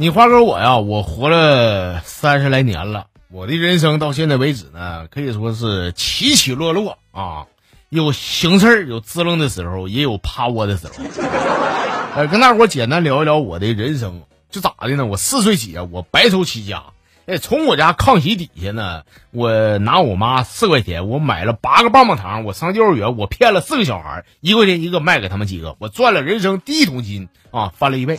你花哥我呀，我活了三十来年了，我的人生到现在为止呢，可以说是起起落落啊，有行事儿有滋楞的时候，也有趴窝的时候。呃，跟大伙简单聊一聊我的人生，就咋的呢？我四岁起啊，我白手起家。哎，从我家炕席底下呢，我拿我妈四块钱，我买了八个棒棒糖。我上幼儿园，我骗了四个小孩，一块钱一个卖给他们几个，我赚了人生第一桶金啊，翻了一倍。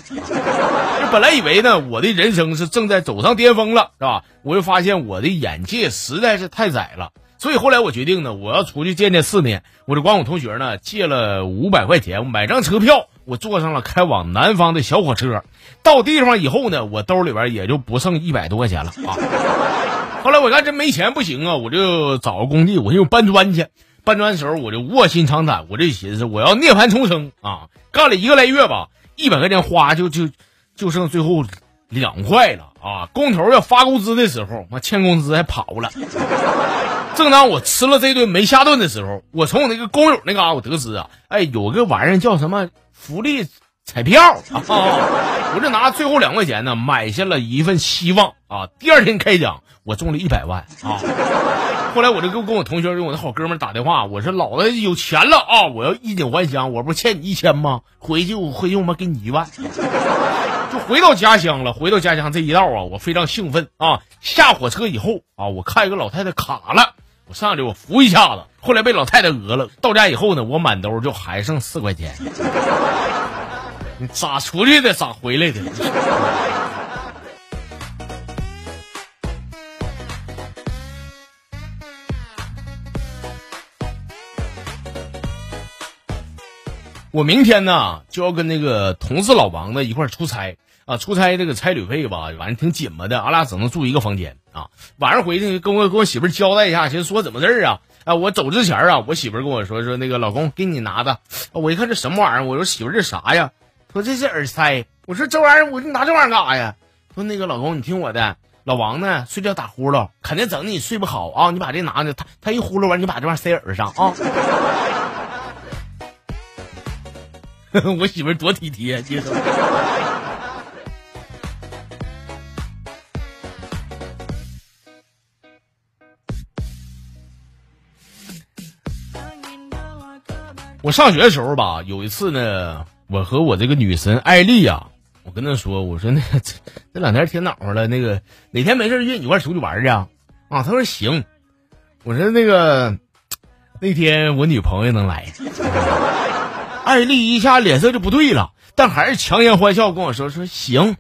本来以为呢，我的人生是正在走上巅峰了，是吧？我又发现我的眼界实在是太窄了，所以后来我决定呢，我要出去见见世面。我就管我同学呢借了五百块钱，买张车票。我坐上了开往南方的小火车，到地方以后呢，我兜里边也就不剩一百多块钱了啊。后来我看这没钱不行啊，我就找个工地，我就搬砖去。搬砖的时候我就卧薪尝胆，我就寻思我要涅槃重生啊。干了一个来月吧，一百块钱花就就就剩最后两块了啊。工头要发工资的时候，妈欠工资还跑了。正当我吃了这顿没下顿的时候，我从我那个工友那嘎我得知啊，哎，有个玩意儿叫什么？福利彩票啊！我就拿最后两块钱呢，买下了一份希望啊！第二天开奖，我中了一百万啊！后来我就跟跟我同学，跟我那好哥们打电话，我说老子有钱了啊！我要衣锦还乡，我不欠你一千吗？回去我回去我妈给你一万，就回到家乡了。回到家乡这一道啊，我非常兴奋啊！下火车以后啊，我看一个老太太卡了，我上去我扶一下子。后来被老太太讹了。到家以后呢，我满兜就还剩四块钱。你咋出去的？咋回来的？我明天呢就要跟那个同事老王呢一块出差啊，出差这个差旅费吧，反正挺紧巴的，俺俩只能住一个房间啊。晚上回去跟我跟我媳妇交代一下，寻思说怎么事儿啊？啊，我走之前啊，我媳妇跟我说说那个老公给你拿的，我一看这什么玩意儿，我说媳妇这啥呀？说这是耳塞，我说这玩意儿我拿这玩意儿干啥呀？说那个老公你听我的，老王呢睡觉打呼噜，肯定整的你睡不好啊，你把这拿着，他他一呼噜完，你把这玩意儿塞耳朵上啊。我媳妇多体贴，记住。我上学的时候吧，有一次呢，我和我这个女神艾丽呀，我跟她说，我说那这 这两天天暖和了，那个哪天没事约你一块出去玩去啊？啊，她说行。我说那个那天我女朋友能来。艾丽一下脸色就不对了，但还是强颜欢笑跟我说说行。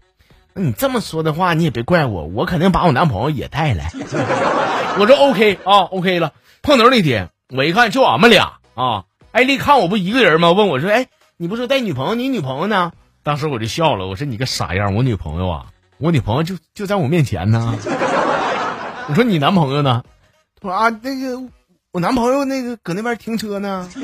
那你这么说的话，你也别怪我，我肯定把我男朋友也带来。我说 OK 啊，OK 了。碰头那天，我一看就俺们俩啊。艾丽看我不一个人吗？问我说：“哎，你不说带女朋友？你女朋友呢？”当时我就笑了，我说：“你个傻样，我女朋友啊，我女朋友就就在我面前呢。”我说：“你男朋友呢？”他说：“啊，那个我男朋友那个搁那边停车呢。”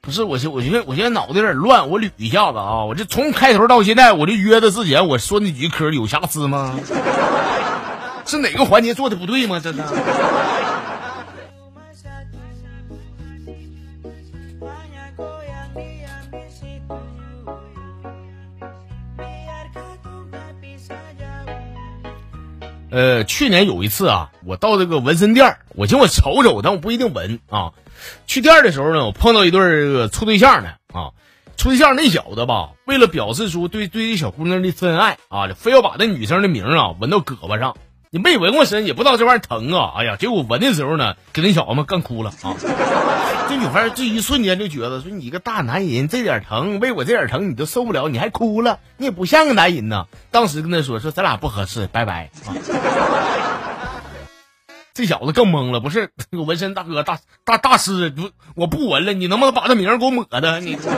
不是，我现我觉得我现在脑子有点乱，我捋一下子啊，我这从开头到现在，我就约的自己我说那几句嗑有瑕疵吗？是哪个环节做的不对吗？真的。呃，去年有一次啊，我到这个纹身店我寻我瞅瞅，但我不一定纹啊。去店的时候呢，我碰到一对这个处对象的啊，处对象那小子吧，为了表示出对对这小姑娘的真爱啊，非要把那女生的名啊纹到胳膊上。你没纹过身，也不知道这玩意儿疼啊！哎呀，结果纹的时候呢，给那小子们干哭了啊！这女孩这一瞬间就觉得说：“你一个大男人，这点疼，为我这点疼你都受不了，你还哭了，你也不像个男人呐！”当时跟他说：“说咱俩不合适，拜拜。”啊！这小子更懵了，不是纹身大哥大大大师，我不纹了，你能不能把他名给我抹的？你。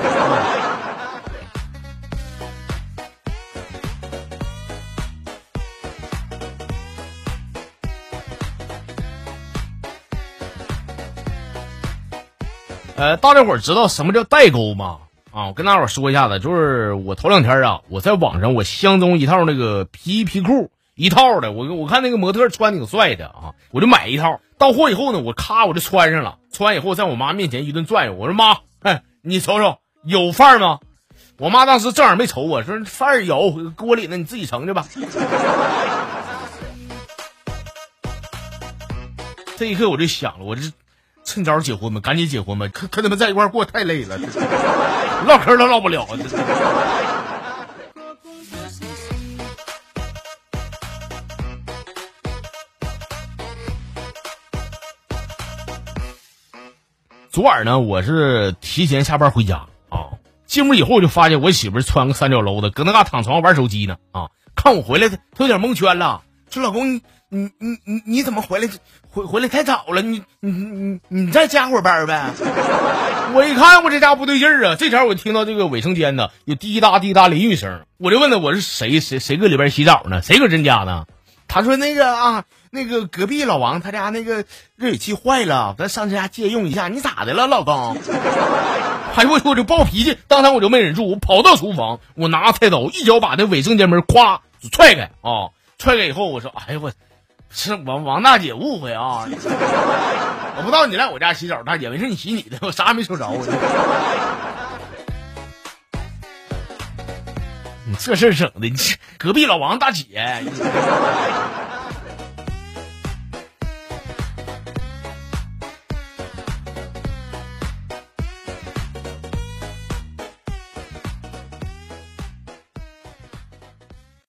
呃，大家伙知道什么叫代沟吗？啊，我跟大伙说一下子，就是我头两天啊，我在网上我相中一套那个皮衣皮裤一套的，我我看那个模特穿挺帅的啊，我就买一套。到货以后呢，我咔我就穿上了，穿完以后在我妈面前一顿转悠，我说妈，哎，你瞅瞅有饭吗？我妈当时正好没瞅我说饭有锅里呢，你自己盛去吧。这一刻我就想了，我这趁早结婚吧，赶紧结婚吧，跟跟他们在一块过太累了，唠嗑都唠不了。昨晚呢，我是提前下班回家啊，进屋以后我就发现我媳妇穿个三角楼的，搁那嘎躺床上玩手机呢啊！看我回来，她她有点蒙圈了，说：“老公，你你你你怎么回来？回回来太早了，你你你你再加会儿班呗。”我一看，我这家不对劲儿啊！这前我听到这个卫生间呢有滴答滴答淋浴声，我就问他我是谁谁谁搁里边洗澡呢？谁搁人家呢？他说那个啊。那个隔壁老王他家那个热水器坏了，咱上他家借用一下。你咋的了，老公？哎呦我我就暴脾气，当场我就没忍住，我跑到厨房，我拿菜刀一脚把那卫生间门咵踹开啊！踹开以后我说：“哎呦我，是王王大姐误会啊！我不知道你来我家洗澡，大姐没事你洗你的，我啥也没瞅着。你这事整的，你隔壁老王大姐。”